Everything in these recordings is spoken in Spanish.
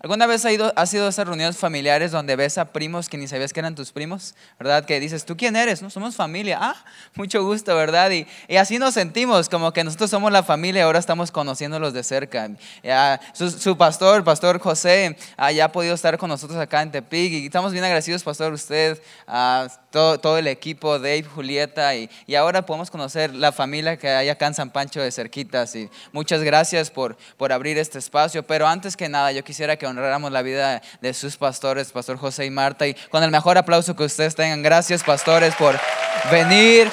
¿Alguna vez has ido, has ido a esas reuniones familiares donde ves a primos que ni sabías que eran tus primos? ¿Verdad? Que dices, ¿tú quién eres? No, somos familia. Ah, mucho gusto, ¿verdad? Y, y así nos sentimos, como que nosotros somos la familia y ahora estamos conociéndolos de cerca. Ya, su, su, pastor, Pastor José, ah, ya ha podido estar con nosotros acá en Tepic y estamos bien agradecidos, Pastor, usted, ah, todo, todo, el equipo, Dave, Julieta, y, y, ahora podemos conocer la familia que hay acá en San Pancho de cerquitas. Y muchas gracias por, por abrir este espacio, pero antes que nada, yo quisiera que honráramos la vida de sus pastores, Pastor José y Marta, y con el mejor aplauso que ustedes tengan. Gracias, pastores, por venir,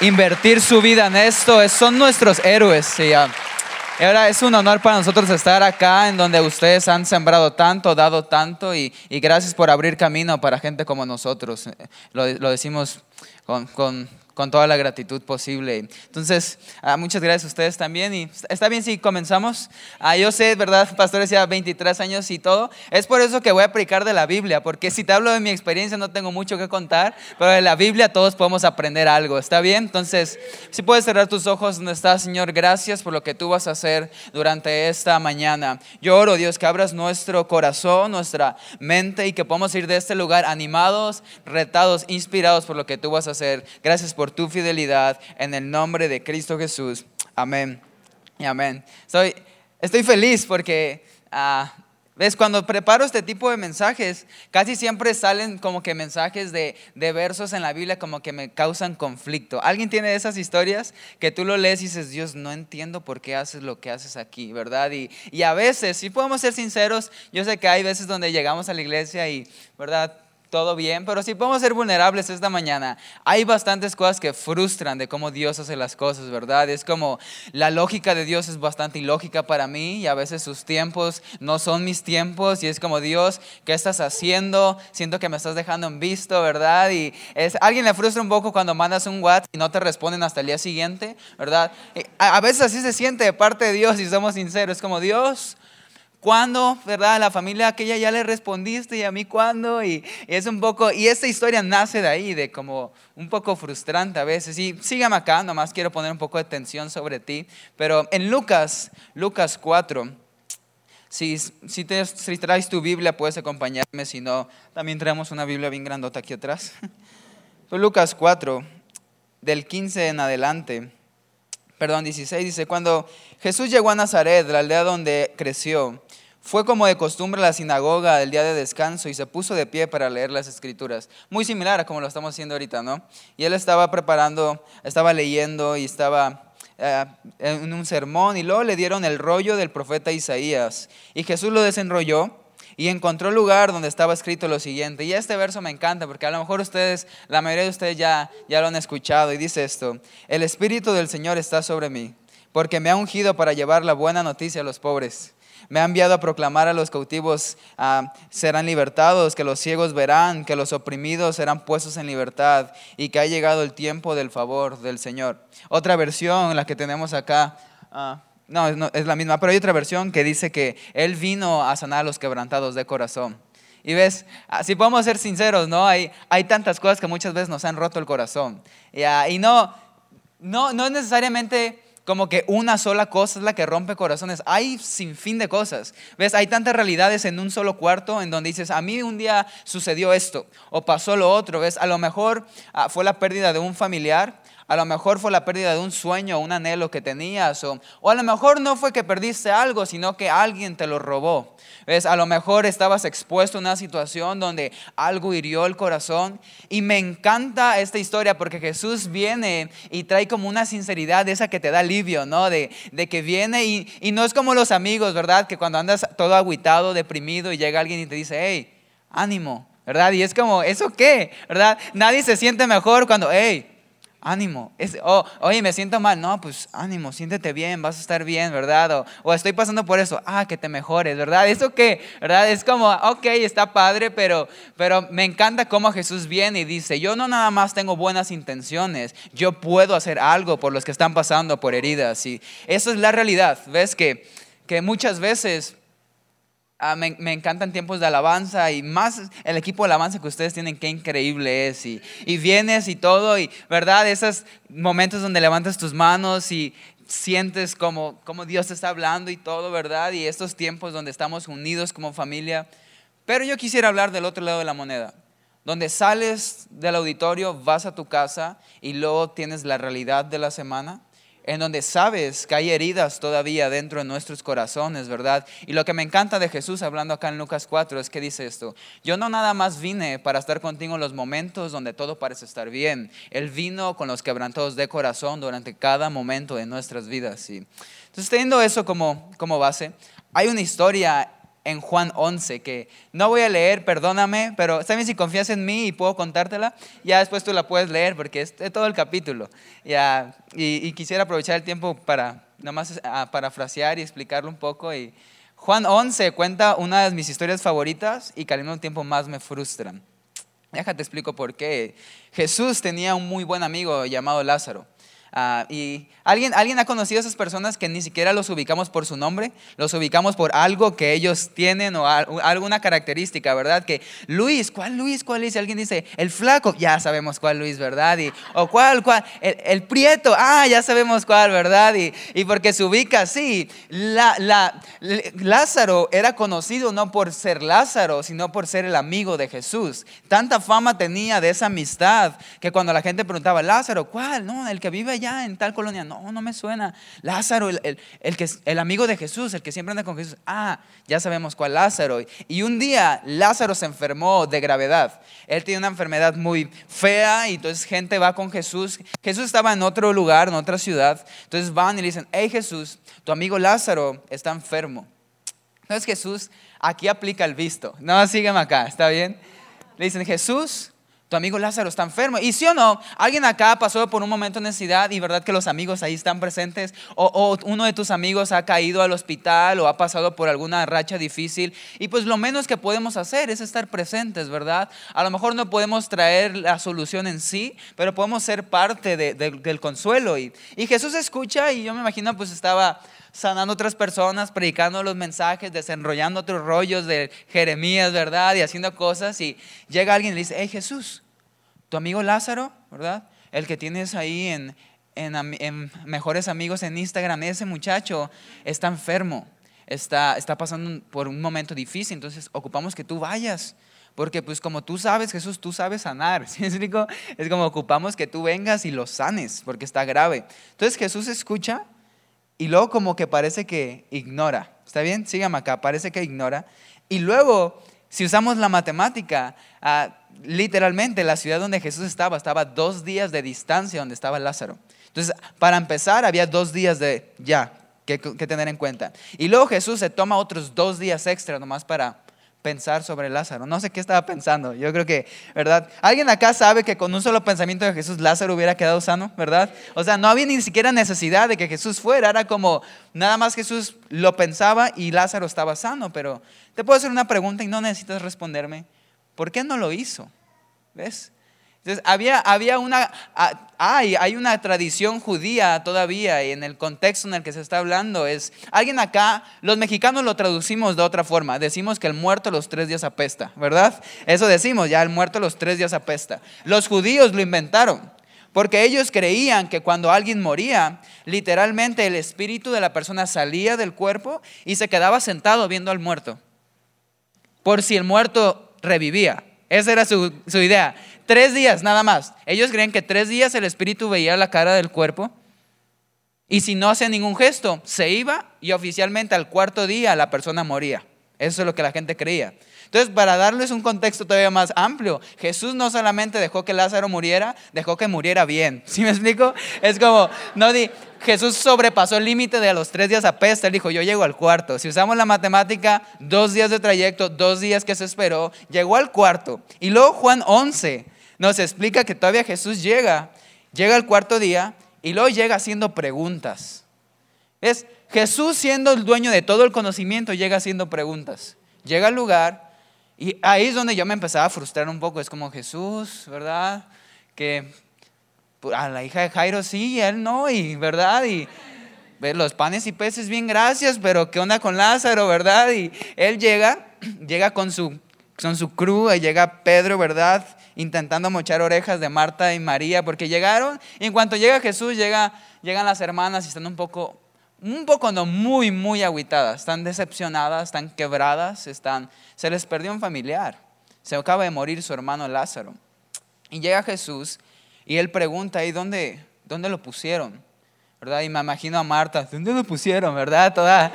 invertir su vida en esto. Son nuestros héroes. Y, ahora es un honor para nosotros estar acá en donde ustedes han sembrado tanto, dado tanto y, y gracias por abrir camino para gente como nosotros. Lo, lo decimos con, con, con toda la gratitud posible. Entonces, ah, muchas gracias a ustedes también. Y está bien si comenzamos. Ah, yo sé, ¿verdad, pastores, ya 23 años y todo. Es por eso que voy a predicar de la Biblia, porque si te hablo de mi experiencia no tengo mucho que contar, pero de la Biblia todos podemos aprender algo. ¿Está bien? Entonces, si puedes cerrar tus ojos donde estás, Señor, gracias por lo que tú vas a hacer durante esta mañana. Yo oro, Dios, que abras nuestro corazón, nuestra mente y que podamos ir de este lugar animados, retados, inspirados por lo que tú vas a hacer. Gracias por tu fidelidad en el nombre de Cristo Jesús. Amén y amén. Estoy, estoy feliz porque, uh, ves, cuando preparo este tipo de mensajes, casi siempre salen como que mensajes de, de, versos en la Biblia como que me causan conflicto. ¿Alguien tiene esas historias que tú lo lees y dices, Dios, no entiendo por qué haces lo que haces aquí, ¿verdad? Y, y a veces, si podemos ser sinceros, yo sé que hay veces donde llegamos a la iglesia y, ¿verdad? Todo bien, pero si podemos ser vulnerables esta mañana, hay bastantes cosas que frustran de cómo Dios hace las cosas, ¿verdad? Es como la lógica de Dios es bastante ilógica para mí y a veces sus tiempos no son mis tiempos y es como Dios, ¿qué estás haciendo? Siento que me estás dejando en visto, ¿verdad? Y es, alguien le frustra un poco cuando mandas un WhatsApp y no te responden hasta el día siguiente, ¿verdad? A, veces así se siente de parte de Dios y somos sinceros, es como Dios, ¿Cuándo, verdad? A la familia aquella ya le respondiste y a mí cuándo. Y, y, es un poco, y esta historia nace de ahí, de como un poco frustrante a veces. Y sígame acá, nomás quiero poner un poco de tensión sobre ti. Pero en Lucas, Lucas 4, si, si, te, si traes tu Biblia puedes acompañarme, si no, también traemos una Biblia bien grandota aquí atrás. Lucas 4, del 15 en adelante, perdón, 16, dice, cuando Jesús llegó a Nazaret, la aldea donde creció, fue como de costumbre la sinagoga del día de descanso y se puso de pie para leer las escrituras. Muy similar a como lo estamos haciendo ahorita, ¿no? Y él estaba preparando, estaba leyendo y estaba eh, en un sermón y luego le dieron el rollo del profeta Isaías. Y Jesús lo desenrolló y encontró el lugar donde estaba escrito lo siguiente. Y este verso me encanta porque a lo mejor ustedes, la mayoría de ustedes ya, ya lo han escuchado y dice esto, el Espíritu del Señor está sobre mí porque me ha ungido para llevar la buena noticia a los pobres. Me ha enviado a proclamar a los cautivos uh, serán libertados, que los ciegos verán, que los oprimidos serán puestos en libertad y que ha llegado el tiempo del favor del Señor. Otra versión, la que tenemos acá, uh, no, es la misma, pero hay otra versión que dice que Él vino a sanar a los quebrantados de corazón. Y ves, si podemos ser sinceros, ¿no? Hay, hay tantas cosas que muchas veces nos han roto el corazón. Y, uh, y no, no, no es necesariamente como que una sola cosa es la que rompe corazones. Hay sin fin de cosas. ¿Ves? Hay tantas realidades en un solo cuarto en donde dices, a mí un día sucedió esto o pasó lo otro. ¿Ves? A lo mejor ah, fue la pérdida de un familiar, a lo mejor fue la pérdida de un sueño, un anhelo que tenías, o, o, a lo mejor no fue que perdiste algo, sino que alguien te lo robó. ¿Ves? A lo mejor estabas expuesto a una situación donde algo hirió el corazón. Y me encanta esta historia porque Jesús viene y trae como una sinceridad esa que te da alivio, ¿no? De, de que viene y, y, no es como los amigos, ¿verdad? Que cuando andas todo aguitado, deprimido y llega alguien y te dice, hey, ánimo, ¿verdad? Y es como, ¿eso qué? ¿Verdad? Nadie se siente mejor cuando, hey, ánimo. Es, oh, oye, me siento mal. No, pues ánimo, siéntete bien, vas a estar bien, ¿verdad? O, o, estoy pasando por eso. Ah, que te mejores, ¿verdad? ¿Eso qué? ¿Verdad? Es como, ok, está padre, pero, pero me encanta cómo Jesús viene y dice, yo no nada más tengo buenas intenciones, yo puedo hacer algo por los que están pasando por heridas. Y eso es la realidad. ¿Ves que, que muchas veces Ah, me, encantan tiempos de alabanza y más el equipo de alabanza que ustedes tienen, qué increíble es. Y, y vienes y todo, y verdad, esos momentos donde levantas tus manos y sientes como, como Dios te está hablando y todo, ¿verdad? Y estos tiempos donde estamos unidos como familia. Pero yo quisiera hablar del otro lado de la moneda, donde sales del auditorio, vas a tu casa y luego tienes la realidad de la semana en donde sabes que hay heridas todavía dentro de nuestros corazones, ¿verdad? Y lo que me encanta de Jesús hablando acá en Lucas 4 es que dice esto, yo no nada más vine para estar contigo en los momentos donde todo parece estar bien, Él vino con los quebrantados de corazón durante cada momento de nuestras vidas. Y entonces teniendo eso como, como base, hay una historia en Juan 11, que no voy a leer, perdóname, pero también si confías en mí y puedo contártela, ya después tú la puedes leer porque es, todo el capítulo. Ya, y, quisiera aprovechar el tiempo para nomás a parafrasear y explicarlo un poco. Y Juan 11 cuenta una de mis historias favoritas y que al mismo tiempo más me frustran. Déjate explico por qué. Jesús tenía un muy buen amigo llamado Lázaro. Ah, y ¿alguien, alguien ha conocido a esas personas que ni siquiera los ubicamos por su nombre, los ubicamos por algo que ellos tienen o alguna característica, ¿verdad? Que Luis, ¿cuál Luis? ¿Cuál Luis? Alguien dice, el flaco, ya sabemos cuál Luis, ¿verdad? Y, o cuál, cuál, el, prieto, ah, ya sabemos cuál, ¿verdad? Y, y porque se ubica así. La, la, Lázaro era conocido no por ser Lázaro, sino por ser el amigo de Jesús. Tanta fama tenía de esa amistad que cuando la gente preguntaba, Lázaro, ¿cuál? No, el que vive allá en tal colonia. No, no me suena. Lázaro, el, el, que, el amigo de Jesús, el que siempre anda con Jesús. Ah, ya sabemos cuál Lázaro. Y un día Lázaro se enfermó de gravedad. Él tiene una enfermedad muy fea y entonces gente va con Jesús. Jesús estaba en otro lugar, en otra ciudad. Entonces van y le dicen, hey Jesús, tu amigo Lázaro está enfermo. Entonces Jesús aquí aplica el visto. No, sígueme acá, ¿está bien? Le dicen, Jesús, tu amigo Lázaro está enfermo. Y sí o no, alguien acá pasó por un momento de necesidad y verdad que los amigos ahí están presentes. O, uno de tus amigos ha caído al hospital o ha pasado por alguna racha difícil. Y pues lo menos que podemos hacer es estar presentes, ¿verdad? A lo mejor no podemos traer la solución en sí, pero podemos ser parte del consuelo. Y, y Jesús escucha y yo me imagino pues estaba sanando otras personas, predicando los mensajes, desenrollando otros rollos de Jeremías, ¿verdad? Y haciendo cosas. Y llega alguien y dice, hey Jesús, tu amigo Lázaro, ¿verdad? El que tienes ahí en, en, Mejores Amigos en Instagram, ese muchacho está enfermo, está, está pasando por un momento difícil, entonces ocupamos que tú vayas. Porque pues como tú sabes, Jesús, tú sabes sanar. ¿Sí Es como ocupamos que tú vengas y lo sanes, porque está grave. Entonces Jesús escucha y luego como que parece que ignora. ¿Está bien? Sígame acá, parece que ignora. Y luego, si usamos la matemática, ah, literalmente la ciudad donde Jesús estaba estaba dos días de distancia donde estaba Lázaro. Entonces, para empezar, había dos días de ya que, que tener en cuenta. Y luego Jesús se toma otros dos días extra nomás para pensar sobre Lázaro. No sé qué estaba pensando. Yo creo que, ¿verdad? ¿Alguien acá sabe que con un solo pensamiento de Jesús Lázaro hubiera quedado sano, ¿verdad? O sea, no había ni siquiera necesidad de que Jesús fuera. Era como, nada más Jesús lo pensaba y Lázaro estaba sano. Pero te puedo hacer una pregunta y no necesitas responderme. ¿Por qué no lo hizo? ¿Ves? Entonces, había, había una, hay, hay una tradición judía todavía y en el contexto en el que se está hablando es, alguien acá, los mexicanos lo traducimos de otra forma, decimos que el muerto los tres días apesta, ¿verdad? Eso decimos, ya el muerto los tres días apesta. Los judíos lo inventaron. Porque ellos creían que cuando alguien moría, literalmente el espíritu de la persona salía del cuerpo y se quedaba sentado viendo al muerto. Por si el muerto revivía. Esa era su, su idea. Tres días nada más. Ellos creen que tres días el espíritu veía la cara del cuerpo y si no hacía ningún gesto, se iba y oficialmente al cuarto día la persona moría. Eso es lo que la gente creía. Entonces, para darles un contexto todavía más amplio, Jesús no solamente dejó que Lázaro muriera, dejó que muriera bien. ¿Sí me explico? Es como, no di, Jesús sobrepasó el límite de los tres días a peste. Él dijo, yo llego al cuarto. Si usamos la matemática, dos días de trayecto, dos días que se esperó, llegó al cuarto. Y luego Juan 11 nos explica que todavía Jesús llega, llega al cuarto día y luego llega haciendo preguntas. Es Jesús siendo el dueño de todo el conocimiento, llega haciendo preguntas. Llega al lugar y ahí es donde yo me empezaba a frustrar un poco. Es como Jesús, ¿verdad? Que pues, a la hija de Jairo sí, él no, y ¿verdad? Y los panes y peces, bien, gracias, pero ¿qué onda con Lázaro, verdad? Y él llega, llega con su son su crew, y llega Pedro, ¿verdad? Intentando mochar orejas de Marta y María, porque llegaron, y en cuanto llega Jesús, llega, llegan las hermanas y están un poco, un poco no, muy, muy aguitadas, están decepcionadas, están quebradas, están, se les perdió un familiar, se acaba de morir su hermano Lázaro. Y llega Jesús y él pregunta, ¿y dónde, dónde lo pusieron? ¿Verdad? Y me imagino a Marta, ¿dónde lo pusieron? ¿Verdad? Toda,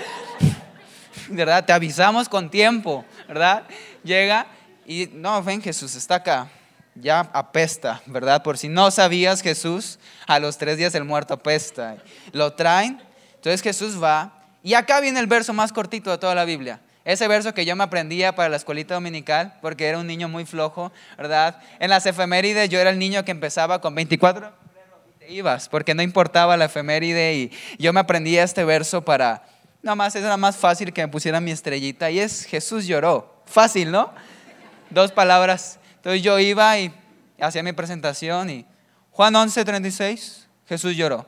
¿verdad? Te avisamos con tiempo, ¿verdad? Llega y no, ven Jesús, está acá, ya apesta, ¿verdad? Por si no sabías Jesús, a los tres días el muerto apesta. Lo traen, entonces Jesús va y acá viene el verso más cortito de toda la Biblia. Ese verso que yo me aprendía para la escuelita dominical, porque era un niño muy flojo, ¿verdad? En las efemérides yo era el niño que empezaba con 24 y te ibas, porque no importaba la efeméride y yo me aprendía este verso para, nada más era más fácil que me pusieran mi estrellita y es Jesús lloró. Fácil, ¿no? Dos palabras. Entonces yo iba y hacía mi presentación y Juan 11, 36, Jesús lloró.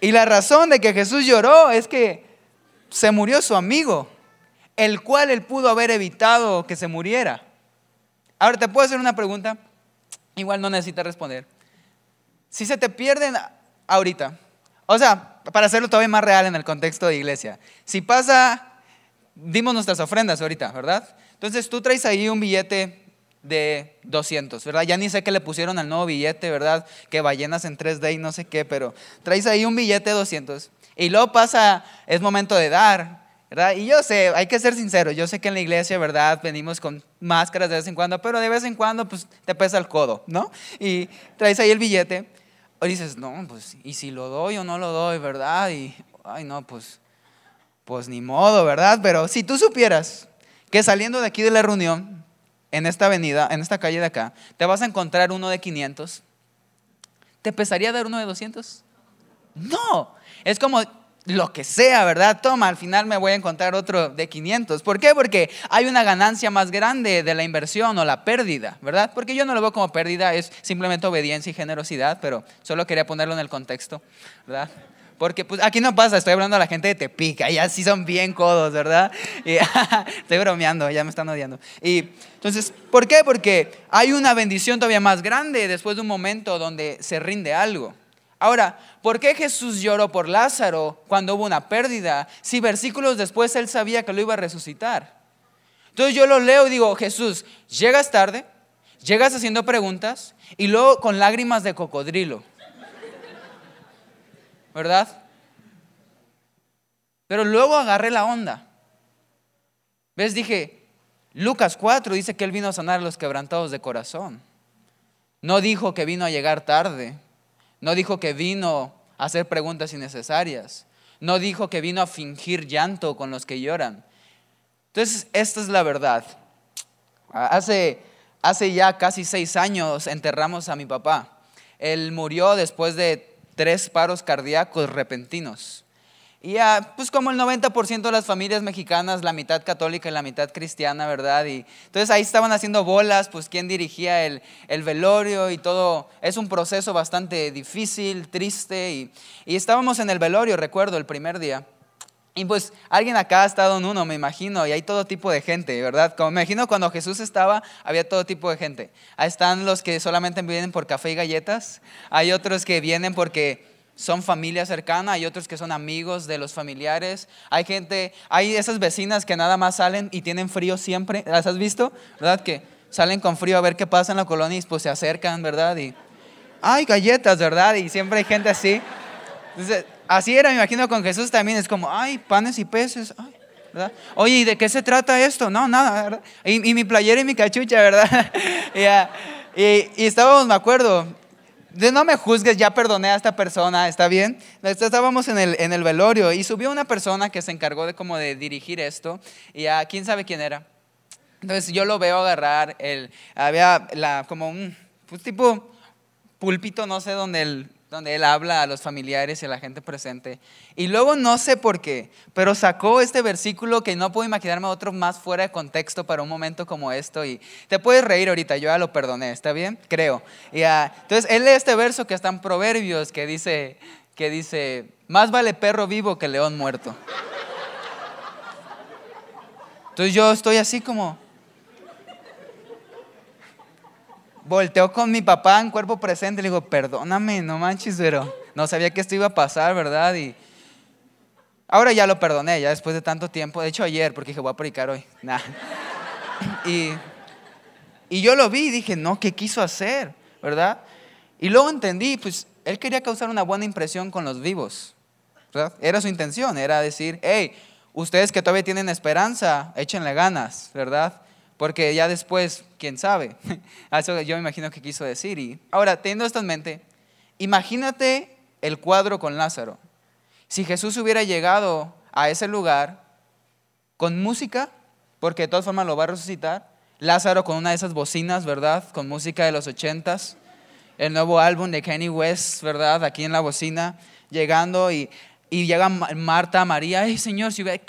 Y la razón de que Jesús lloró es que se murió su amigo, el cual él pudo haber evitado que se muriera. Ahora, ¿te puedo hacer una pregunta? Igual no necesitas responder. Si se te pierden ahorita, o sea, para hacerlo todavía más real en el contexto de iglesia, si pasa, dimos nuestras ofrendas ahorita, ¿verdad? Entonces tú traes ahí un billete de 200, ¿verdad? Ya ni sé qué le pusieron al nuevo billete, ¿verdad? Que ballenas en 3D y no sé qué, pero traes ahí un billete de 200 y luego pasa, es momento de dar, ¿verdad? Y yo sé, hay que ser sincero, yo sé que en la iglesia, ¿verdad? Venimos con máscaras de vez en cuando, pero de vez en cuando, pues, te pesa el codo, ¿no? Y traes ahí el billete, dices, no, pues, ¿y si lo doy o no lo doy, verdad? Y, ay, no, pues, pues ni modo, ¿verdad? Pero si tú supieras que saliendo de aquí de la reunión, en esta avenida, en esta calle de acá, te vas a encontrar uno de 500, ¿te pesaría dar uno de 200? No, es como lo que sea, ¿verdad? Toma, al final me voy a encontrar otro de 500. ¿Por qué? Porque hay una ganancia más grande de la inversión o la pérdida, ¿verdad? Porque yo no lo veo como pérdida, es simplemente obediencia y generosidad, pero solo quería ponerlo en el contexto, ¿verdad? Porque pues aquí no pasa, estoy hablando a la gente de Tepic, allá sí son bien codos, ¿verdad? estoy bromeando, ya me están odiando. Y entonces, ¿por qué? Porque hay una bendición todavía más grande después de un momento donde se rinde algo. Ahora, ¿por qué Jesús lloró por Lázaro cuando hubo una pérdida si versículos después él sabía que lo iba a resucitar? Entonces yo lo leo y digo, Jesús, llegas tarde, llegas haciendo preguntas y luego con lágrimas de cocodrilo. ¿Verdad? Pero luego agarré la onda. ¿Ves? Dije, Lucas 4 dice que él vino a sanar a los quebrantados de corazón. No dijo que vino a llegar tarde. No dijo que vino a hacer preguntas innecesarias. No dijo que vino a fingir llanto con los que lloran. Entonces, esta es la verdad. Hace, hace ya casi seis años enterramos a mi papá. Él murió después de tres paros cardíacos repentinos. Y ya, pues como el 90% de las familias mexicanas, la mitad católica y la mitad cristiana, ¿verdad? Y entonces ahí estaban haciendo bolas, pues quién dirigía el, el velorio y todo. Es un proceso bastante difícil, triste. Y, y estábamos en el velorio, recuerdo, el primer día. Y pues alguien acá ha estado en uno, me imagino, y hay todo tipo de gente, ¿verdad? Como me imagino cuando Jesús estaba, había todo tipo de gente. Ahí están los que solamente vienen por café y galletas, hay otros que vienen porque son familia cercana, hay otros que son amigos de los familiares, hay gente, hay esas vecinas que nada más salen y tienen frío siempre, ¿las has visto? ¿Verdad? Que salen con frío a ver qué pasa en la colonia y pues se acercan, ¿verdad? Y hay galletas, ¿verdad? Y siempre hay gente así. Entonces, así era, me imagino con Jesús también, es como, ay, panes y peces, ¿verdad? Oye, ¿y de qué se trata esto? No, nada, ¿verdad? Y, mi playera y mi cachucha, ¿verdad? y, y, y estábamos, me acuerdo, no me juzgues, ya perdoné a esta persona, ¿está bien? Estábamos en el, en el velorio y subió una persona que se encargó de como de dirigir esto y a quién sabe quién era. Entonces yo lo veo agarrar, el, había la, como un pues, tipo púlpito, no sé, dónde el, donde él habla a los familiares y a la gente presente. Y luego no sé por qué, pero sacó este versículo que no puedo imaginarme otro más fuera de contexto para un momento como esto. Y te puedes reír ahorita, yo ya lo perdoné, ¿está bien? Creo. Y, entonces él lee este verso que está en Proverbios que dice, que dice, más vale perro vivo que león muerto. Entonces yo estoy así como... Volteo con mi papá en cuerpo presente le digo, perdóname, no manches, pero no sabía que esto iba a pasar, ¿verdad? Y ahora ya lo perdoné, ya después de tanto tiempo. De hecho, ayer, porque dije, voy a predicar hoy. Nah. Y, y yo lo vi y dije, no, ¿qué quiso hacer? ¿Verdad? Y luego entendí, pues él quería causar una buena impresión con los vivos. ¿verdad? Era su intención, era decir, hey, ustedes que todavía tienen esperanza, échenle ganas, ¿verdad? Porque ya después, quién sabe. Eso yo me imagino que quiso decir. Y ahora, teniendo esto en mente, imagínate el cuadro con Lázaro. Si Jesús hubiera llegado a ese lugar con música, porque de todas formas lo va a resucitar, Lázaro con una de esas bocinas, ¿verdad? Con música de los ochentas, el nuevo álbum de Kanye West, ¿verdad? Aquí en la bocina, llegando y, y llega Marta, María, ay Señor, si hubiera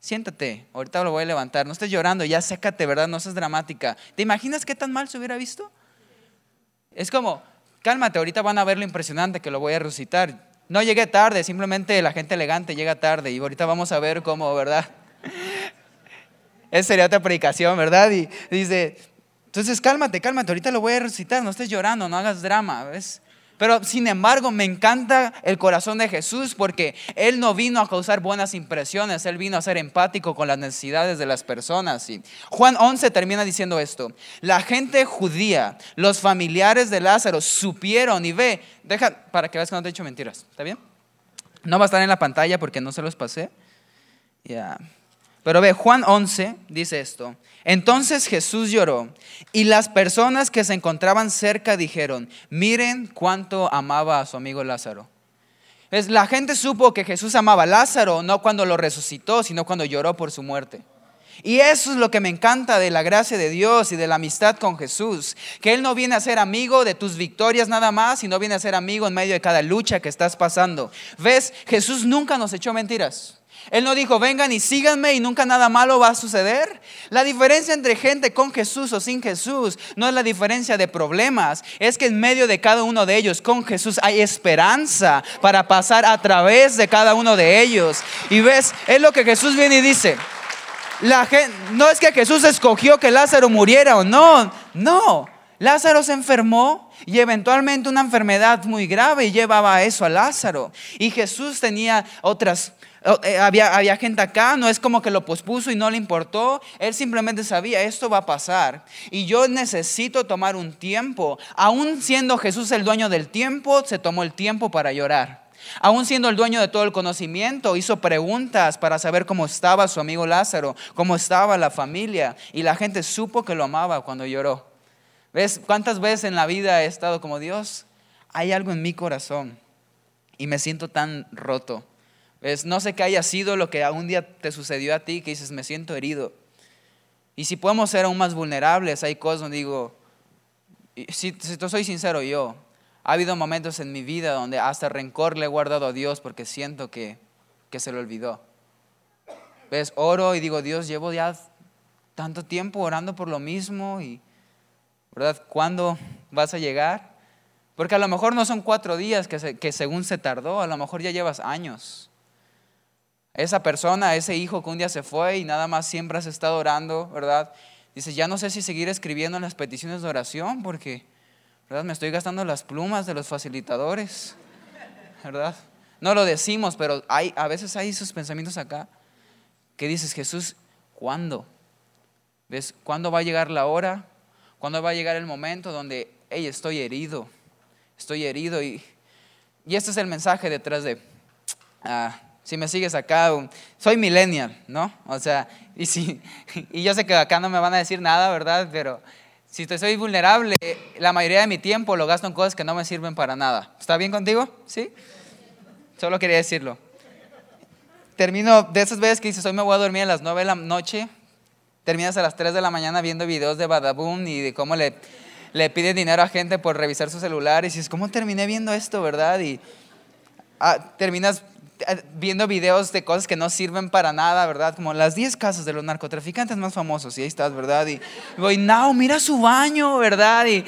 siéntate, ahorita lo voy a levantar, no estés llorando, ya sécate, ¿verdad? No seas dramática. ¿Te imaginas qué tan mal se hubiera visto? Es como, cálmate, ahorita van a ver lo impresionante que lo voy a resucitar. No llegué tarde, simplemente la gente elegante llega tarde y ahorita vamos a ver cómo, ¿verdad? Esa sería otra predicación, ¿verdad? Y dice, entonces cálmate, cálmate, ahorita lo voy a resucitar, no estés llorando, no hagas drama, ¿ves? Pero sin embargo me encanta el corazón de Jesús porque Él no vino a causar buenas impresiones, Él vino a ser empático con las necesidades de las personas. Y Juan 11 termina diciendo esto, la gente judía, los familiares de Lázaro supieron y ve, deja para que veas que no te he dicho mentiras, ¿está bien? No va a estar en la pantalla porque no se los pasé. Ya. Pero ve, Juan 11 dice esto. Entonces Jesús lloró y las personas que se encontraban cerca dijeron, miren cuánto amaba a su amigo Lázaro. Es, la gente supo que Jesús amaba a Lázaro no cuando lo resucitó, sino cuando lloró por su muerte. Y eso es lo que me encanta de la gracia de Dios y de la amistad con Jesús, que Él no viene a ser amigo de tus victorias nada más, sino viene a ser amigo en medio de cada lucha que estás pasando. ¿Ves? Jesús nunca nos echó mentiras. Él no dijo, vengan y síganme y nunca nada malo va a suceder. La diferencia entre gente con Jesús o sin Jesús no es la diferencia de problemas, es que en medio de cada uno de ellos con Jesús hay esperanza para pasar a través de cada uno de ellos. Y ves, es lo que Jesús viene y dice. La gente, no es que Jesús escogió que Lázaro muriera o no, no. Lázaro se enfermó y eventualmente una enfermedad muy grave llevaba eso a Lázaro. Y Jesús tenía otras había, había gente acá, no es como que lo pospuso y no le importó, él simplemente sabía, esto va a pasar y yo necesito tomar un tiempo, aún siendo Jesús el dueño del tiempo, se tomó el tiempo para llorar. Aún siendo el dueño de todo el conocimiento, hizo preguntas para saber cómo estaba su amigo Lázaro, cómo estaba la familia. Y la gente supo que lo amaba cuando lloró. ¿Ves cuántas veces en la vida he estado como Dios? Hay algo en mi corazón y me siento tan roto no sé qué haya sido lo que algún día te sucedió a ti, que dices, me siento herido. Y si podemos ser aún más vulnerables, hay cosas donde digo, si, si te soy sincero yo, ha habido momentos en mi vida donde hasta rencor le he guardado a Dios porque siento que, que se lo olvidó. ¿Ves? Oro y digo, Dios, llevo ya tanto tiempo orando por lo mismo y, ¿verdad? ¿Cuándo vas a llegar? Porque a lo mejor no son cuatro días que, que según se tardó, a lo mejor ya llevas años. Esa persona, ese hijo que un día se fue y nada más siempre has estado orando, ¿verdad? Dice, ya no sé si seguir escribiendo las peticiones de oración porque, ¿verdad? Me estoy gastando las plumas de los facilitadores, ¿verdad? No lo decimos, pero hay, a veces hay esos pensamientos acá que dices, Jesús, ¿cuándo? ¿Ves? ¿Cuándo va a llegar la hora? ¿Cuándo va a llegar el momento donde, hey, estoy herido? Estoy herido y, y este es el mensaje detrás de... Ah, si me sigues acá, soy millennial, ¿no? O sea, y, y yo sé que acá no me van a decir nada, ¿verdad? Pero si te soy vulnerable, la mayoría de mi tiempo lo gasto en cosas que no me sirven para nada. ¿Está bien contigo? ¿Sí? Solo quería decirlo. Termino de esas veces que dices, hoy me voy a dormir a las 9 de la noche, terminas a las 3 de la mañana viendo videos de Badaboom y de cómo le, le dinero a gente por revisar su celular y dices, ¿cómo terminé viendo esto, verdad? Y ah, terminas viendo videos de cosas que no sirven para nada, ¿verdad? Como las 10 casas de los narcotraficantes más famosos, y ahí estás, ¿verdad? Y voy, no, mira su baño, ¿verdad? Y,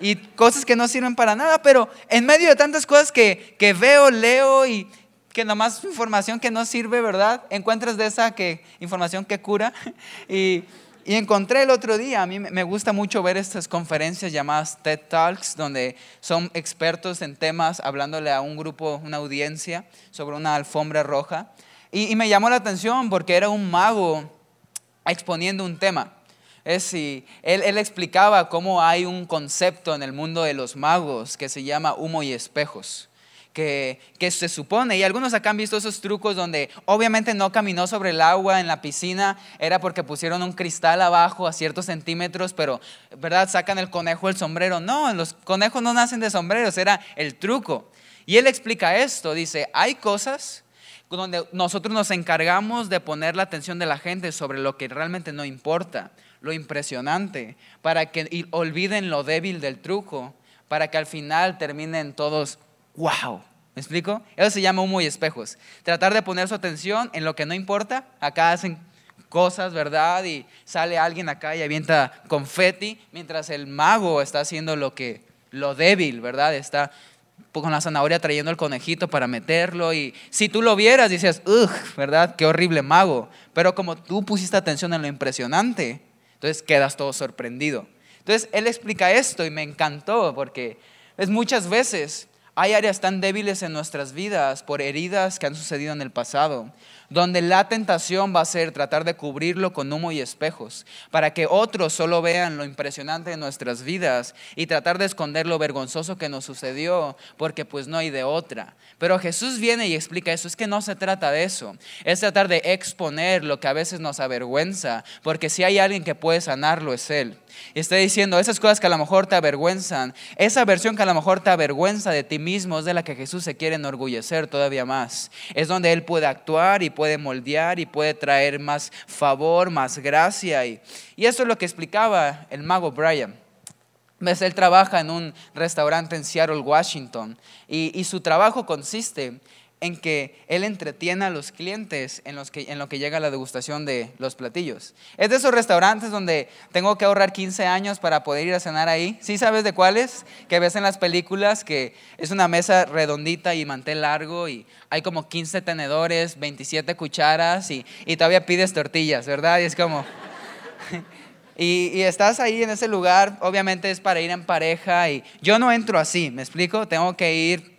y, cosas que no sirven para nada, pero en medio de tantas cosas que, que veo, leo y que nomás información que no sirve, ¿verdad? Encuentras de esa que, información que cura. Y, y encontré el otro día, a mí me gusta mucho ver estas conferencias llamadas TED Talks, donde son expertos en temas hablándole a un grupo, una audiencia, sobre una alfombra roja. Y, me llamó la atención porque era un mago exponiendo un tema. Es si él, él, explicaba cómo hay un concepto en el mundo de los magos que se llama humo y espejos. Que, se supone, y algunos acá han visto esos trucos donde obviamente no caminó sobre el agua en la piscina, era porque pusieron un cristal abajo a ciertos centímetros, pero, ¿verdad? Sacan el conejo el sombrero. No, los conejos no nacen de sombreros, era el truco. Y él explica esto, dice, hay cosas donde nosotros nos encargamos de poner la atención de la gente sobre lo que realmente no importa lo impresionante, para que olviden lo débil del truco, para que al final terminen todos, wow. ¿Me explico? Eso se llama humo y espejos. Tratar de poner su atención en lo que no importa. Acá hacen cosas, ¿verdad? Y sale alguien acá y avienta confeti, mientras el mago está haciendo lo que, lo débil, ¿verdad? Está con la zanahoria trayendo el conejito para meterlo y si tú lo vieras dices, ugh, ¿verdad? Qué horrible mago. Pero como tú pusiste atención en lo impresionante, entonces quedas todo sorprendido. Entonces él explica esto y me encantó porque es muchas veces hay áreas tan débiles en nuestras vidas por heridas que han sucedido en el pasado, donde la tentación va a ser tratar de cubrirlo con humo y espejos, para que otros solo vean lo impresionante de nuestras vidas y tratar de esconder lo vergonzoso que nos sucedió, porque pues no hay de otra. Pero Jesús viene y explica eso, es que no se trata de eso, es tratar de exponer lo que a veces nos avergüenza, porque si hay alguien que puede sanarlo es Él. Y está diciendo, esas cosas que a lo mejor te avergüenzan, esa versión que a lo mejor te avergüenza de ti mismo es de la que Jesús se quiere enorgullecer todavía más. Es donde Él puede actuar y puede moldear y puede traer más favor, más gracia. Y, y eso es lo que explicaba el mago Brian. Él trabaja en un restaurante en Seattle, Washington, y, y su trabajo consiste en que él entretiene a los clientes en, los que, en lo que llega la degustación de los platillos. Es de esos restaurantes donde tengo que ahorrar 15 años para poder ir a cenar ahí. ¿Sí sabes de cuáles? Que ves en las películas que es una mesa redondita y mantel largo y hay como 15 tenedores, 27 cucharas y, y todavía pides tortillas, ¿verdad? Y es como... Y, y, estás ahí en ese lugar, obviamente es para ir en pareja y yo no entro así, ¿me explico? Tengo que ir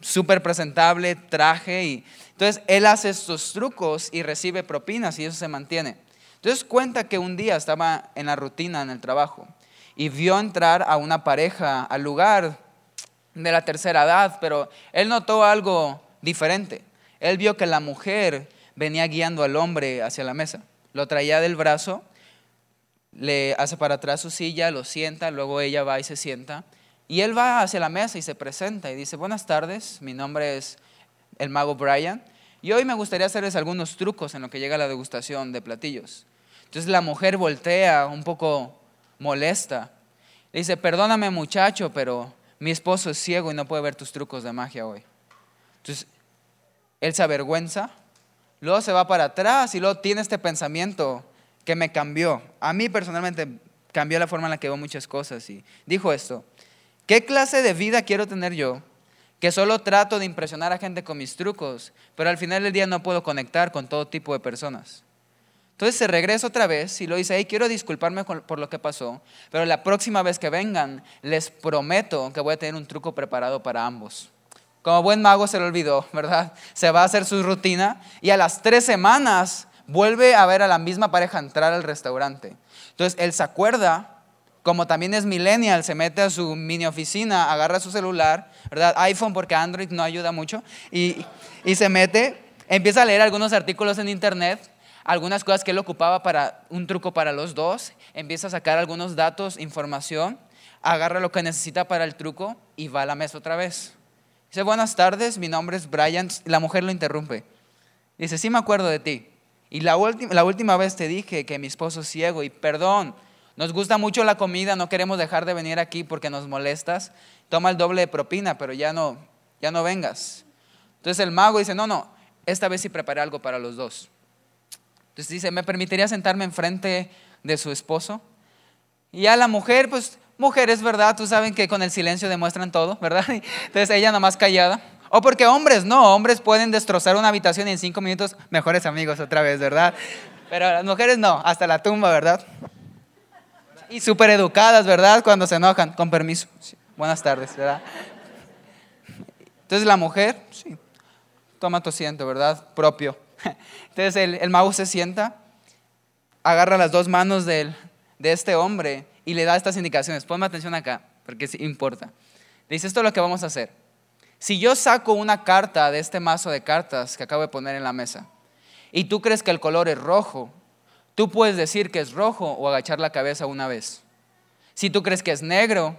súper presentable, traje. Y, entonces él hace estos trucos y recibe propinas y eso se mantiene. Entonces cuenta que un día estaba en la rutina en el trabajo y vio entrar a una pareja al lugar de la tercera edad, pero él notó algo diferente. Él vio que la mujer venía guiando al hombre hacia la mesa. Lo traía del brazo, le hace para atrás su silla, lo sienta, luego ella va y se sienta. Y él va hacia la mesa y se presenta y dice, buenas tardes, mi nombre es el mago Brian y hoy me gustaría hacerles algunos trucos en lo que llega a la degustación de platillos. Entonces la mujer voltea un poco molesta. Le dice, perdóname muchacho, pero mi esposo es ciego y no puede ver tus trucos de magia hoy. Entonces él se avergüenza, luego se va para atrás y luego tiene este pensamiento que me cambió. A mí personalmente cambió la forma en la que veo muchas cosas y dijo esto. ¿Qué clase de vida quiero tener yo? Que solo trato de impresionar a gente con mis trucos, pero al final del día no puedo conectar con todo tipo de personas. Entonces se regresa otra vez y lo dice, hey, quiero disculparme por lo que pasó, pero la próxima vez que vengan, les prometo que voy a tener un truco preparado para ambos. Como buen mago se le olvidó, ¿verdad? Se va a hacer su rutina y a las tres semanas vuelve a ver a la misma pareja entrar al restaurante. Entonces él se acuerda como también es millennial, se mete a su mini oficina, agarra su celular, ¿verdad? iPhone porque Android no ayuda mucho, y, y se mete, empieza a leer algunos artículos en internet, algunas cosas que él ocupaba para un truco para los dos, empieza a sacar algunos datos, información, agarra lo que necesita para el truco y va a la mesa otra vez. Dice, buenas tardes, mi nombre es Brian, la mujer lo interrumpe. Dice, sí me acuerdo de ti. Y la, la última vez te dije que mi esposo es ciego y perdón, nos gusta mucho la comida, no queremos dejar de venir aquí porque nos molestas. Toma el doble de propina, pero ya no, ya no vengas. Entonces el mago dice, no, no, esta vez sí preparé algo para los dos. Entonces dice, ¿me permitiría sentarme enfrente de su esposo? Y a la mujer, pues mujeres, ¿verdad? Tú saben que con el silencio demuestran todo, ¿verdad? Entonces ella nada más callada, O porque hombres no, hombres pueden destrozar una habitación y en cinco minutos mejores amigos otra vez, ¿verdad? Pero las mujeres no, hasta la tumba, ¿verdad? Y súper educadas, ¿verdad? Cuando se enojan, con permiso. Buenas tardes, ¿verdad? Entonces la mujer, sí, toma tu asiento, ¿verdad? Propio. Entonces el, el mago se sienta, agarra las dos manos de este hombre y le da estas indicaciones. Ponme atención acá, porque sí importa. dice, esto es lo que vamos a hacer. Si yo saco una carta de este mazo de cartas que acabo de poner en la mesa y tú crees que el color es rojo, tú puedes decir que es rojo o agachar la cabeza una vez. Si tú crees que es negro,